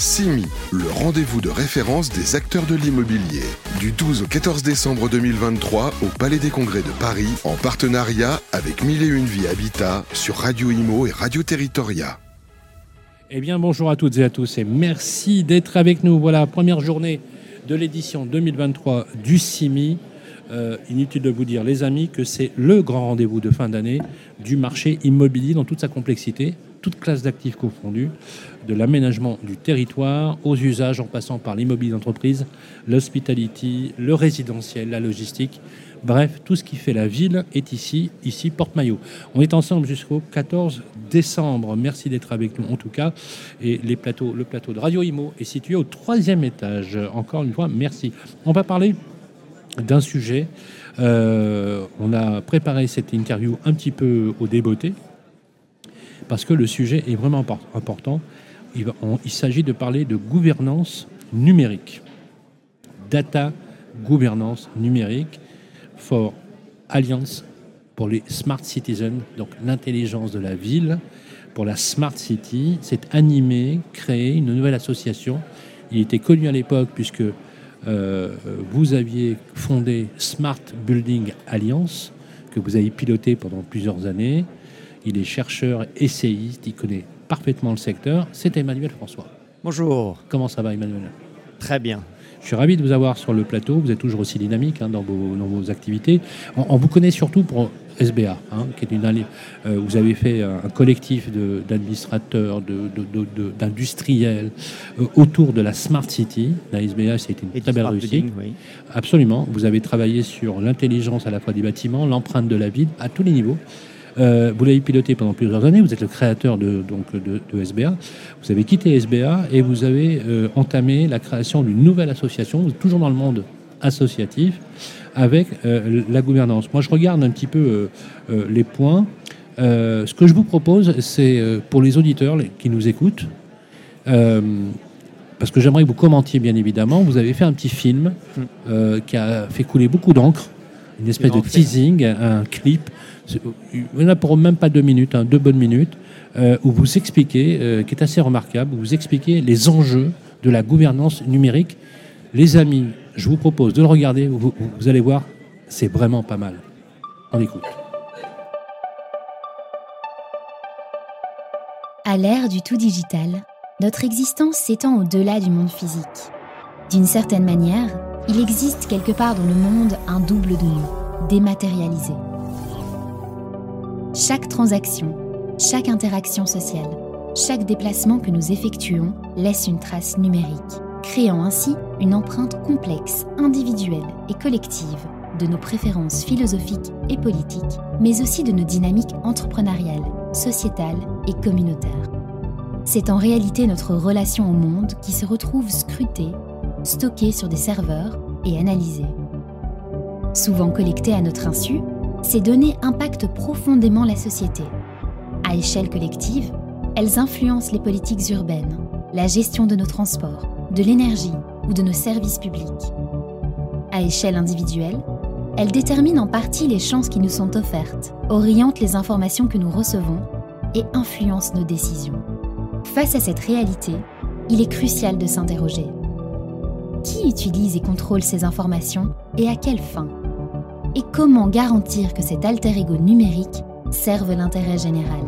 CIMI, le rendez-vous de référence des acteurs de l'immobilier. Du 12 au 14 décembre 2023 au Palais des Congrès de Paris, en partenariat avec Mille et Une Vie Habitat sur Radio Imo et Radio Territoria. Eh bien, bonjour à toutes et à tous et merci d'être avec nous. Voilà, première journée de l'édition 2023 du CIMI. Euh, inutile de vous dire, les amis, que c'est le grand rendez-vous de fin d'année du marché immobilier dans toute sa complexité, toute classe d'actifs confondus, de l'aménagement du territoire aux usages en passant par l'immobilier d'entreprise, l'hospitality, le résidentiel, la logistique. Bref, tout ce qui fait la ville est ici, ici Porte-Maillot. On est ensemble jusqu'au 14 décembre. Merci d'être avec nous en tout cas. Et les plateaux, le plateau de Radio Imo est situé au troisième étage. Encore une fois, merci. On va parler d'un sujet. Euh, on a préparé cette interview un petit peu au débeauté parce que le sujet est vraiment important. Il, s'agit de parler de gouvernance numérique. Data gouvernance numérique for Alliance pour les Smart Citizens, donc l'intelligence de la ville, pour la Smart City. C'est animé, créé une nouvelle association. Il était connu à l'époque puisque euh, vous aviez fondé Smart Building Alliance, que vous avez piloté pendant plusieurs années. Il est chercheur, essayiste, il connaît parfaitement le secteur. C'est Emmanuel François. Bonjour. Comment ça va, Emmanuel? Très bien. Je suis ravi de vous avoir sur le plateau. Vous êtes toujours aussi dynamique hein, dans, vos, dans, vos, activités. On, vous connaît surtout pour SBA, hein, qui est une euh, vous avez fait un, collectif d'administrateurs, d'industriels euh, autour de la Smart City. La SBA, c'était une très belle réussite. Oui. Absolument. Vous avez travaillé sur l'intelligence à la fois des bâtiments, l'empreinte de la ville, à tous les niveaux. Euh, vous l'avez piloté pendant plusieurs années, vous êtes le créateur de, donc, de, SBA. Vous avez quitté SBA et vous avez euh, entamé la création d'une nouvelle association, vous êtes toujours dans le monde associatif, avec euh, la gouvernance. Moi, je regarde un petit peu les points. ce que je vous propose, c'est pour les auditeurs qui nous écoutent, parce que j'aimerais que vous commentiez bien évidemment, vous avez fait un petit film qui a fait couler beaucoup d'encre, une espèce de teasing, un clip il n'y en a pour même pas deux minutes, hein, deux bonnes minutes, euh, où vous expliquez, euh, qui est assez remarquable, où vous expliquez les enjeux de la gouvernance numérique. Les amis, je vous propose de le regarder, vous, vous allez voir, c'est vraiment pas mal. On écoute. À l'ère du tout digital, notre existence s'étend au-delà du monde physique. D'une certaine manière, il existe quelque part dans le monde un double de nous, dématérialisé. Chaque transaction, chaque interaction sociale, chaque déplacement que nous effectuons laisse une trace numérique, créant ainsi une empreinte complexe, individuelle et collective de nos préférences philosophiques et politiques, mais aussi de nos dynamiques entrepreneuriales, sociétales et communautaires. C'est en réalité notre relation au monde qui se retrouve scrutée, stockée sur des serveurs et analysée. Souvent collectée à notre insu, ces données impactent profondément la société. À échelle collective, elles influencent les politiques urbaines, la gestion de nos transports, de l'énergie ou de nos services publics. À échelle individuelle, elles déterminent en partie les chances qui nous sont offertes, orientent les informations que nous recevons et influencent nos décisions. Face à cette réalité, il est crucial de s'interroger. Qui utilise et contrôle ces informations et à quelle fin et comment garantir que cet alter ego numérique serve l'intérêt général.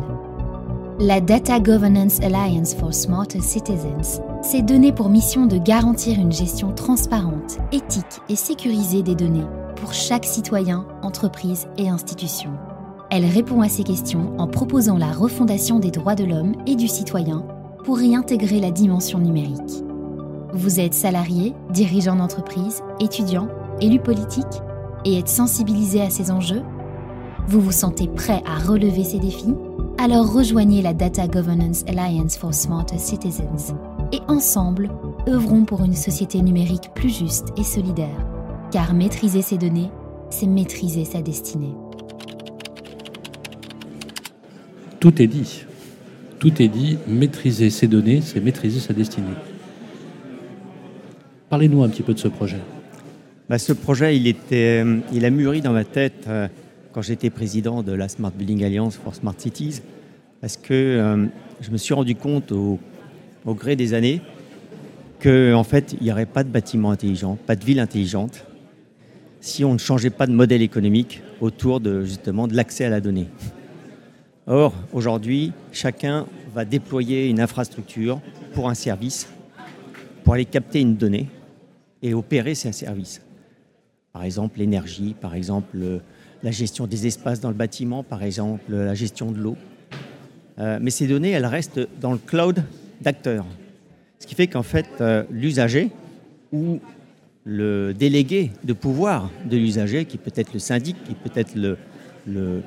La Data Governance Alliance for Smarter Citizens s'est donnée pour mission de garantir une gestion transparente, éthique et sécurisée des données pour chaque citoyen, entreprise et institution. Elle répond à ces questions en proposant la refondation des droits de l'homme et du citoyen pour y intégrer la dimension numérique. Vous êtes salarié, dirigeant d'entreprise, étudiant, élu politique et êtes sensibilisé à ces enjeux? Vous vous sentez prêt à relever ces défis? Alors rejoignez la Data Governance Alliance for Smarter Citizens et ensemble, œuvrons pour une société numérique plus juste et solidaire. Car maîtriser ses données, c'est maîtriser sa destinée. Tout est dit. Tout est dit. Maîtriser ses données, c'est maîtriser sa destinée. Parlez-nous un petit peu de ce projet. Bah, ce projet, euh, il a mûri dans ma tête euh, quand j'étais président de la Smart Building Alliance for Smart Cities, parce que euh, je me suis rendu compte au, gré des années qu'en en fait, il n'y aurait pas de bâtiment intelligent, pas de ville intelligente, si on ne changeait pas de modèle économique autour de, justement de l'accès à la donnée. Or, aujourd'hui, chacun va déployer une infrastructure pour un service, pour aller capter une donnée et opérer ces services. Par exemple, l'énergie, par exemple, la gestion des espaces dans le bâtiment, par exemple, la gestion de l'eau. Euh, mais ces données, elles restent dans le cloud d'acteurs. Ce qui fait qu'en fait, euh, l'usager ou le délégué de pouvoir de l'usager, qui peut être le syndic, qui peut être le, le,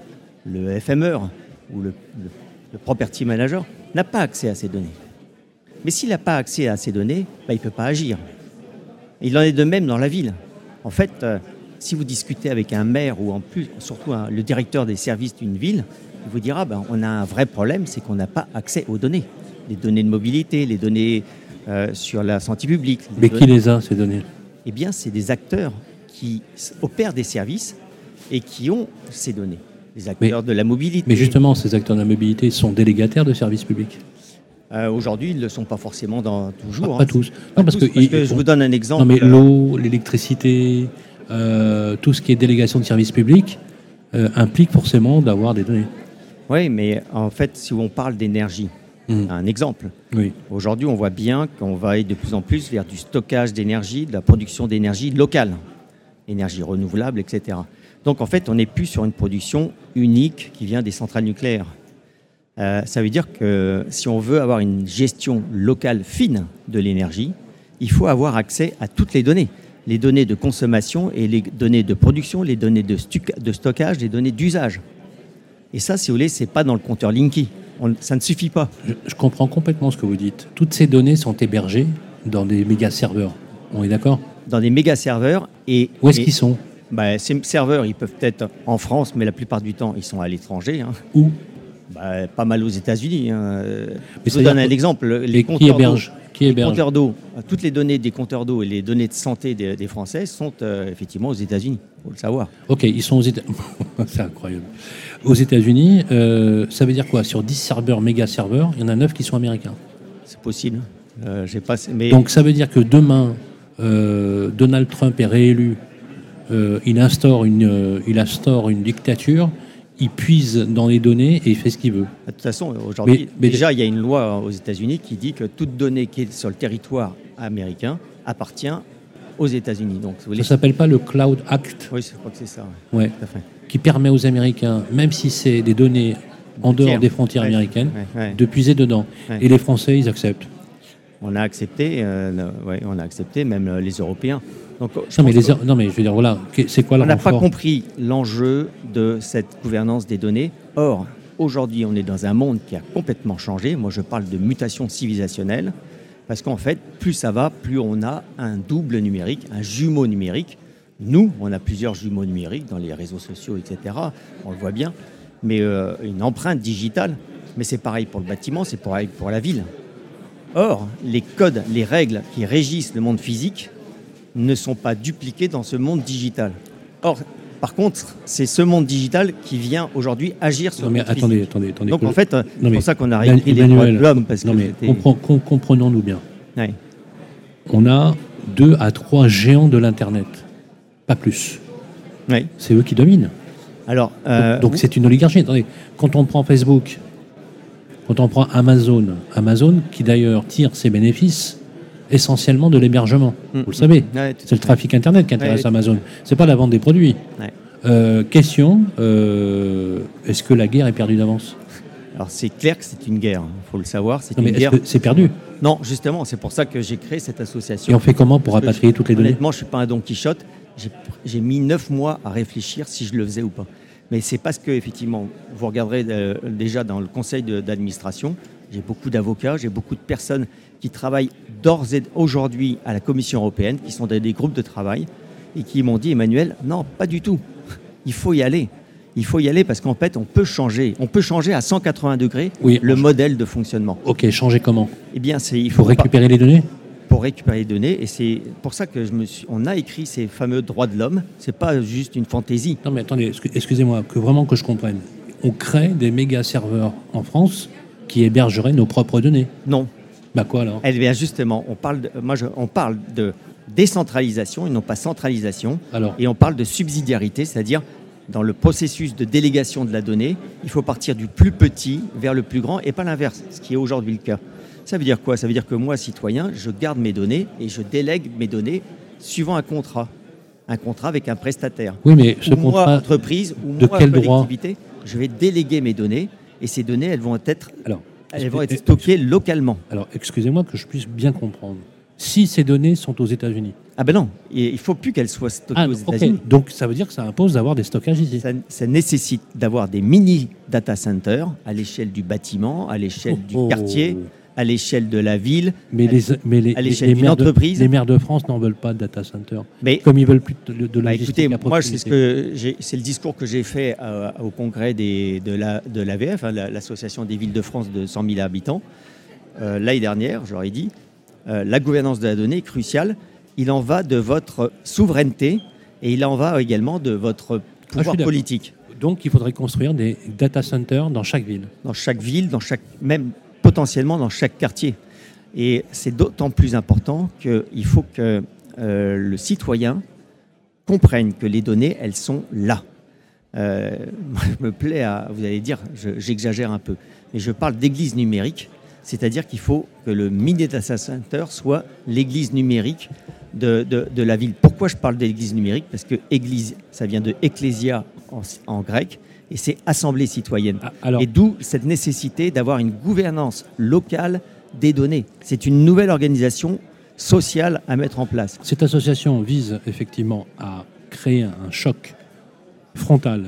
le FMeur ou le, le, property manager, n'a pas accès à ces données. Mais s'il n'a pas accès à ces données, bah, il ne peut pas agir. Il en est de même dans la ville. En fait, euh, si vous discutez avec un maire ou en plus, surtout le directeur des services d'une ville, il vous dira ben, on a un vrai problème, c'est qu'on n'a pas accès aux données. Les données de mobilité, les données euh, sur la santé publique. Mais qui les a, ces données? Eh bien, c'est des acteurs qui opèrent des services et qui ont ces données. Les acteurs de la mobilité. Mais justement, ces acteurs de la mobilité sont délégataires de services publics euh, Aujourd'hui, ils ne le sont pas forcément dans, toujours. Pas, hein. tous. Non, parce, que, je vous donne un exemple. Non, mais l'eau, l'électricité, euh, tout ce qui est délégation de services publics implique forcément d'avoir des données. Oui, mais en fait, si on parle d'énergie, hmm. un exemple. Oui. Aujourd'hui, on voit bien qu'on va aller de plus en plus vers du stockage d'énergie, de la production d'énergie locale, énergie renouvelable, etc. Donc en fait, on n'est plus sur une production unique qui vient des centrales nucléaires. Euh, ça veut dire que si on veut avoir une gestion locale fine de l'énergie, il faut avoir accès à toutes les données. Les données de consommation et les données de production, les données de, de stockage, les données d'usage. Et ça, si vous voulez, c'est pas dans le compteur Linky. ça ne suffit pas. Je, comprends complètement ce que vous dites. Toutes ces données sont hébergées dans des méga serveurs. On est d'accord? Dans des méga serveurs. Et, Où est-ce qu'ils sont? Bah, Ces serveurs, ils peuvent être en France, mais la plupart du temps, ils sont à l'étranger. Hein. Où? Bah, Pas mal aux États-unis. Hein. Je vous donne un exemple. Les, compteurs qui les compteurs d'eau, toutes les données des compteurs d'eau et les données de santé des, Français sont euh, effectivement aux États-Unis. Il faut le savoir. Ok, ils sont aux États-Unis. C'est incroyable. Aux États-Unis, euh, ça veut dire quoi? Sur 10 serveurs, méga serveurs, il y en a 9 qui sont américains. C'est possible. Euh, pas, mais... Donc ça veut dire que demain, Donald Trump est réélu, il, instaure une, il instaure une dictature il puise dans les données et il fait ce qu'il veut. De toute façon, aujourd'hui, déjà, il y a une loi aux États-Unis qui dit que toute donnée qui est sur le territoire américain appartient aux États-Unis. Donc, ça ne s'appelle pas le Cloud Act Oui, je crois que c'est ça. Ouais. Qui permet aux Américains, même si c'est des données en dehors des frontières américaines, de puiser dedans. Et les Français, ils acceptent. On a accepté, euh, on a accepté, même euh, les Européens non, mais non, mais je veux dire, voilà, c'est quoi On n'a pas compris l'enjeu de cette gouvernance des données. Or, aujourd'hui, on est dans un monde qui a complètement changé. Moi, je parle de mutation civilisationnelle. Parce qu'en fait, plus ça va, plus on a un double numérique, un jumeau numérique. Nous, on a plusieurs jumeaux numériques dans les réseaux sociaux, etc. On le voit bien. Mais euh, une empreinte digitale. Mais c'est pareil pour le bâtiment, c'est pareil pour la ville. Or, les codes, les règles qui régissent le monde physique ne sont pas dupliqués dans ce monde digital. Or, par contre, c'est ce monde digital qui vient aujourd'hui agir sur. Non mais attendez, attendez, attendez. Donc en fait, c'est pour ça qu'on a réécrit les droits de l'homme. Non mais comprenons-nous bien. On a deux à trois géants de l'internet, pas plus. C'est eux qui dominent. Alors, euh, donc c'est une oligarchie. Attendez, quand on prend Facebook, quand on prend Amazon, Amazon qui d'ailleurs tire ses bénéfices essentiellement de l'hébergement. Mm. Vous le savez, c'est le trafic Internet qui intéresse Amazon. C'est pas la vente des produits. Euh, question euh, est-ce que la guerre est perdue d'avance? Alors c'est clair que c'est une guerre. Il hein. faut le savoir. C'est une guerre. C'est perdu? Non, justement, c'est pour ça que j'ai créé cette association. Et on fait comment pour rapatrier toutes les données? Honnêtement, je suis pas un Don Quichotte. J'ai mis neuf mois à réfléchir si je le faisais ou pas. Mais c'est parce que effectivement, vous regarderez euh, déjà dans le conseil d'administration, j'ai beaucoup d'avocats, j'ai beaucoup de personnes qui travaillent d'ores et aujourd'hui à la Commission européenne, qui sont dans des groupes de travail, et qui m'ont dit, Emmanuel, non, pas du tout. Il faut y aller. Il faut y aller parce qu'en fait, on peut changer. On peut changer à 180 degrés le modèle de fonctionnement. Ok, changer comment? Eh bien, c'est il faut récupérer les données? Pour récupérer les données, et c'est pour ça que je me suis, on a écrit ces fameux droits de l'homme. C'est pas juste une fantaisie. Non, mais attendez, excusez-moi, que vraiment que je comprenne. On crée des méga serveurs en France qui hébergeraient nos propres données. Non, Bah quoi alors? Eh bien justement, on parle de, moi je- on parle de décentralisation et non pas centralisation. Alors, Et on parle de subsidiarité, c'est-à-dire dans le processus de délégation de la donnée, il faut partir du plus petit vers le plus grand et pas l'inverse, ce qui est aujourd'hui le cas. Ça veut dire quoi? Ça veut dire que moi, citoyen, je garde mes données et je délègue mes données suivant un contrat. Un contrat avec un prestataire. oui, mais ce Ou moi, contrat. entreprise, ou de moi, quel droit collectivité, je vais déléguer mes données et ces données, elles vont être, Alors, elles vont être stockées localement. alors excusez-moi que je puisse bien comprendre. Si ces données sont aux États-Unis. Ah ben non, et il faut plus qu'elles soient stockées Ah, aux. États-Unis. Donc ça veut dire que ça impose d'avoir des stockages ici. Ça, ça nécessite d'avoir des mini data centers à l'échelle du bâtiment, à l'échelle du Oh. À l'échelle de la ville. Mais les, mais les, à l'échelle d'une maires de, entreprise. les maires de France n'en veulent pas de data center. Mais Comme ils veulent plus de, de bah, écoutez, moi, c'est ce le discours que j'ai fait euh, au congrès des- de la de l'AVF, hein, la- l'association des villes de France de 100 000 habitants. Euh, L'année dernière, j'aurais dit, euh, la gouvernance de la donnée est cruciale. Il en va de votre souveraineté et il en va également de votre pouvoir d'accord. politique. Donc il faudrait construire des data centers dans chaque ville. dans chaque ville, dans chaque, même potentiellement dans chaque quartier. Et c'est d'autant plus important qu'il faut que euh, le citoyen comprenne que les données, elles sont là. Euh, moi, je me plais à, vous allez dire, je- j'exagère un peu, mais je parle d'église numérique, c'est-à-dire qu'il faut que le mini data center soit l'église numérique de, de- la ville. Pourquoi je parle d'église numérique? Parce que église, ça vient de ecclésia en, en grec, et c'est assemblée citoyenne. Ah, alors, Et d'où cette nécessité d'avoir une gouvernance locale des données. C'est une nouvelle organisation sociale à mettre en place. cette association vise effectivement à créer un choc frontal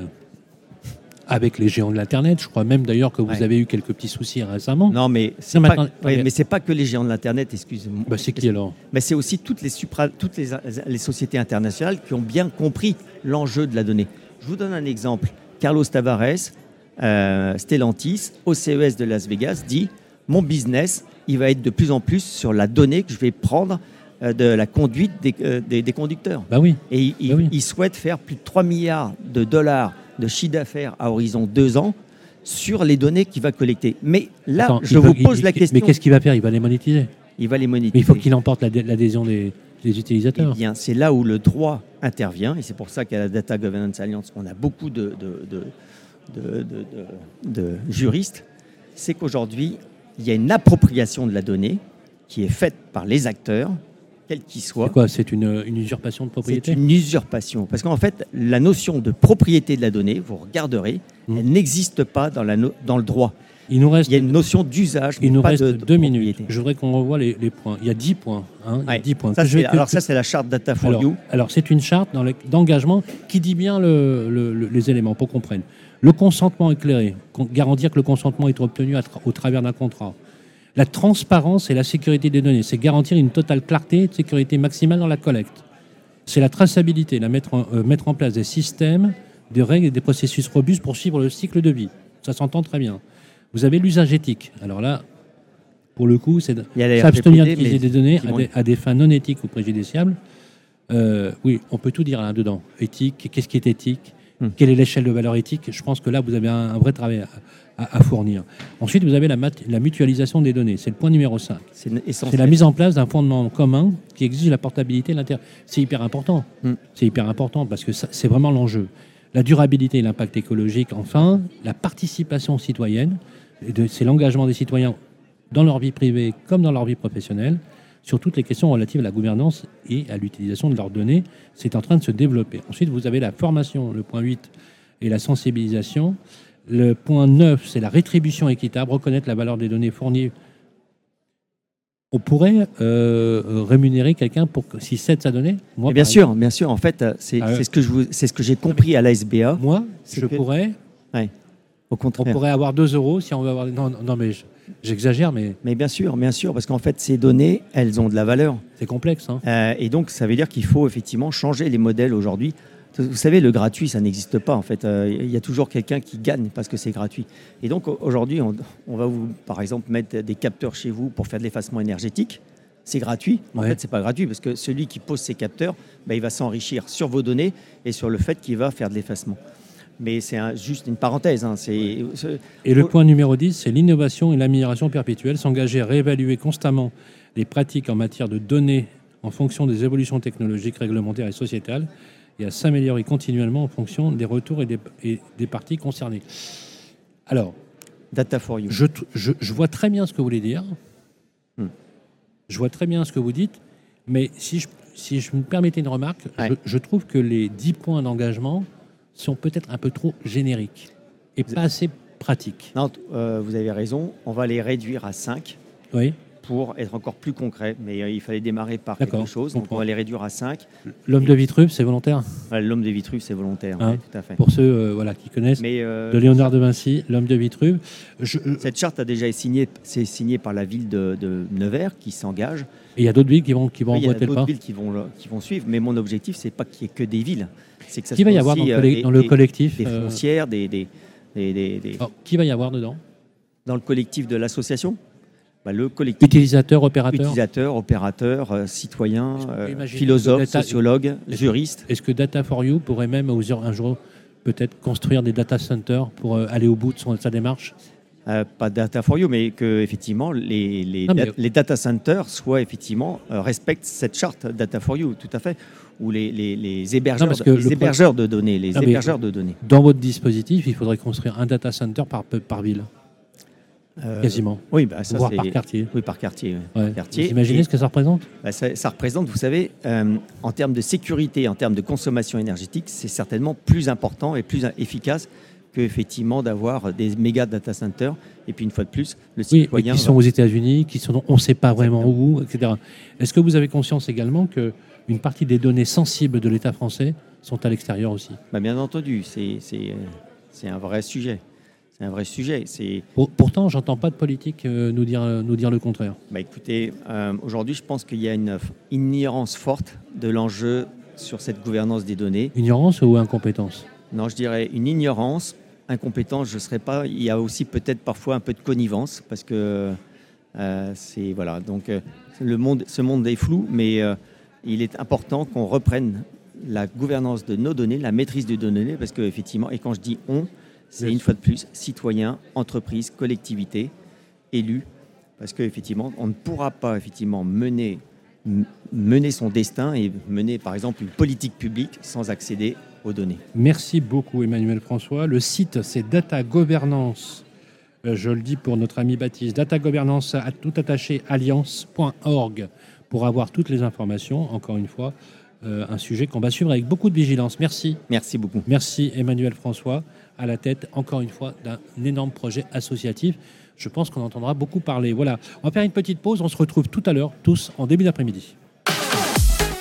avec les géants de l'Internet. Je crois même d'ailleurs que vous Ouais. avez eu quelques petits soucis récemment. Non, mais c'est pas, ouais, mais pas que les géants de l'internet, excusez-moi. Bah, c'est qui alors? Mais c'est aussi toutes les supra- toutes les, les sociétés internationales qui ont bien compris l'enjeu de la donnée. Je vous donne un exemple. Carlos Tavares, euh, Stellantis, au CES de Las Vegas, dit mon business, il va être de plus en plus sur la donnée que je vais prendre euh, de la conduite des, euh, des- des conducteurs. Bah oui. Et il, il- oui. il souhaite faire plus de 3 milliards de dollars de chiffre d'affaires à horizon deux ans sur les données qu'il va collecter. Mais là, Attends, je vous pose il- la question. Mais qu'est-ce qu'il va faire? Il va les monétiser. Il va les monétiser. Mais il faut qu'il emporte l'adhé- l'adhésion des, des Eh bien, c'est là où le droit intervient, et c'est pour ça qu'à la Data Governance Alliance, on a beaucoup de, juristes. C'est qu'aujourd'hui, il y a une appropriation de la donnée qui est faite par les acteurs, quels qu'ils soient. C'est quoi? C'est une, une usurpation de C'est propriété une usurpation. Parce qu'en fait, la notion de propriété de la donnée, vous regarderez, Mm. elle n'existe pas dans, la no- dans le droit. Il nous reste, Il y a une notion d'usage, il nous pas reste de, de deux minutes. Je voudrais qu'on revoie les, les points. Il y a 10 points. hein, il y a Ouais. 10 points. Ça, je que- alors ça, c'est la charte Data for Alors, You. alors, c'est une charte d'engagement qui dit bien le- le- le- les éléments pour qu'on comprenne. Le consentement éclairé, garantir que le consentement est obtenu à au travers d'un contrat. La transparence et la sécurité des données, c'est garantir une totale clarté et sécurité maximale dans la collecte. C'est la traçabilité, la mettre, en, euh, mettre en place des systèmes, des règles et des processus robustes pour suivre le cycle de vie. Ça s'entend très bien. Vous avez l'usage éthique. Alors là, pour le coup, c'est s'abstenir d'utiliser des données à des, à des fins non éthiques ou préjudiciables. Euh, oui, on peut tout dire là-dedans. Éthique, qu'est-ce qui est éthique? Hmm. Quelle est l'échelle de valeur éthique? Je pense que là, vous avez un, un vrai travail à, à- à fournir. Ensuite, vous avez la, mat- la mutualisation des données. C'est le point numéro 5. C'est la mise en place d'un fondement commun qui exige la portabilité. C'est hyper important. Hmm. C'est hyper important parce que c'est vraiment l'enjeu. La durabilité et l'impact écologique, enfin, la participation citoyenne, c'est l'engagement des citoyens dans leur vie privée comme dans leur vie professionnelle sur toutes les questions relatives à la gouvernance et à l'utilisation de leurs données. C'est en train de se développer. Ensuite, vous avez la formation, le point 8, et la sensibilisation. Le point 9, c'est la rétribution équitable, reconnaître la valeur des données fournies. On pourrait euh, rémunérer quelqu'un pour que- s'il cède sa donnée? Moi, bien sûr, bien sûr. En fait, euh, c'est Ah c'est ce que j'ai compris à la SBA. exemple, Moi, je que- pourrais, Au on pourrait avoir 2 euros si on veut avoir. Non, non, mais je- j'exagère, mais Mais bien sûr, bien sûr, parce qu'en fait, ces données, elles ont de la valeur. c'est complexe. hein. Euh, et donc, ça veut dire qu'il faut effectivement changer les modèles aujourd'hui. Vous savez, le gratuit, ça n'existe pas. En fait, Euh, il y a toujours quelqu'un qui gagne parce que c'est gratuit. Et donc, au- aujourd'hui, on, on va vous, par exemple, mettre des capteurs chez vous pour faire de l'effacement énergétique. C'est gratuit. En Ouais. fait, c'est pas gratuit parce que celui qui pose ces capteurs, bah, il va s'enrichir sur vos données et sur le fait qu'il va faire de l'effacement. Mais c'est un- juste une parenthèse. hein, c'est- c'est- Et le point numéro 10, c'est l'innovation et l'amélioration perpétuelle, s'engager à réévaluer constamment les pratiques en matière de données en fonction des évolutions technologiques, réglementaires et sociétales, et à s'améliorer continuellement en fonction des retours et des, et des parties concernées. Alors, Data for you. je, t- je- je vois très bien ce que vous voulez dire. Hmm. Je vois très bien ce que vous dites, mais si je, si je me permettais une remarque, Ouais. je, je trouve que les 10 points d'engagement sont peut-être un peu trop génériques et pas assez pratiques. Non, euh, vous avez raison. On va les réduire à 5 Oui. Pour être encore plus concret. Mais euh, il fallait démarrer par quelque chose. Donc on va les réduire à 5. L'homme de Vitruve, c'est volontaire? L'homme de Vitruve, c'est volontaire. Hein, ouais, tout à fait. Pour ceux euh, voilà, qui connaissent. Mais euh, de Léonard de Vinci, l'homme de Vitruve. Je- cette charte a déjà été signée, c'est signé par la ville de, de Nevers qui s'engage. et il y a d'autres villes qui vont, qui vont Oui, il y a emboîter le d'autres pas. villes qui vont, le- qui vont suivre. Mais mon objectif, c'est pas qu'il y ait que des villes. C'est que ça Qui va y avoir dans le, des- dans le collectif Des foncières, des, des- des- des- des- alors, Qui va y avoir dedans? Dans le collectif de l'association? Bah, le collectif Utilisateurs, opérateurs utilisateurs, opérateurs, euh, peut euh, que data- sociologues, Est-ce- que Data for You pourrait même un jour peut-être construire des data centers pour euh, aller au bout de son- sa démarche? Euh, pas data for you, mais que effectivement les, les, Non, mais- dat- les data centers soient effectivement euh, respectent cette charte data for you, tout à fait, ou les, hébergeurs, les le de données, les Non, hébergeurs de données. Dans votre dispositif, il faudrait construire un data center par, par ville, Euh, quasiment, Oui, bah, ça voire c'est par quartier. oui par quartier. oui. Ouais. quartier. Vous imaginez Et- ce que ça représente Bah, ça, ça représente, vous savez, euh, en termes de sécurité, en termes de consommation énergétique, c'est certainement plus important et plus efficace que effectivement d'avoir des méga data centers. Et puis une fois de plus, le Oui, citoyen. qui sont aux États-Unis, qui sont, on ne sait pas vraiment où, etc. Est-ce que vous avez conscience également que une partie des données sensibles de l'État français sont à l'extérieur aussi? Bah, bien entendu, euh, c'est un vrai sujet. C'est un vrai sujet. C'est, Pour- Pourtant, j'entends pas de politique euh, nous, dire, nous dire le contraire. bah, écoutez, euh, aujourd'hui, je pense qu'il y a une ignorance forte de l'enjeu sur cette gouvernance des données. Ignorance ou incompétence? Non, je dirais une ignorance, incompétence, je ne serais pas. Il y a aussi peut-être parfois un peu de connivence parce que euh, c'est voilà. Donc euh, le monde, ce monde est flou, mais euh, il est important qu'on reprenne la gouvernance de nos données, la maîtrise de nos données, parce que effectivement, et quand je dis on, c'est une fois de plus citoyens, entreprises, collectivités, élus, parce qu'effectivement, on ne pourra pas effectivement mener mener son destin et mener par exemple une politique publique sans accéder aux données. Merci beaucoup Emmanuel François. Le site c'est Data Governance. Euh, Je le dis pour notre ami Baptiste. Data Governance à tout attaché alliance.org pour avoir toutes les informations. Encore une fois, euh, un sujet qu'on va suivre avec beaucoup de vigilance. Merci. Merci beaucoup. Merci Emmanuel François à la tête, encore une fois, d'un énorme projet associatif. Je pense qu'on entendra beaucoup parler. Voilà, on va faire une petite pause. On se retrouve tout à l'heure, tous en début d'après-midi.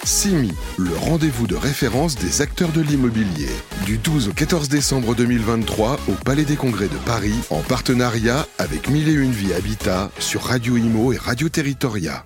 CIMI, le rendez-vous de référence des acteurs de l'immobilier. Du 12 au 14 décembre 2023 au Palais des Congrès de Paris, en partenariat avec Mille et Une Vie Habitat sur Radio Imo et Radio Territoria.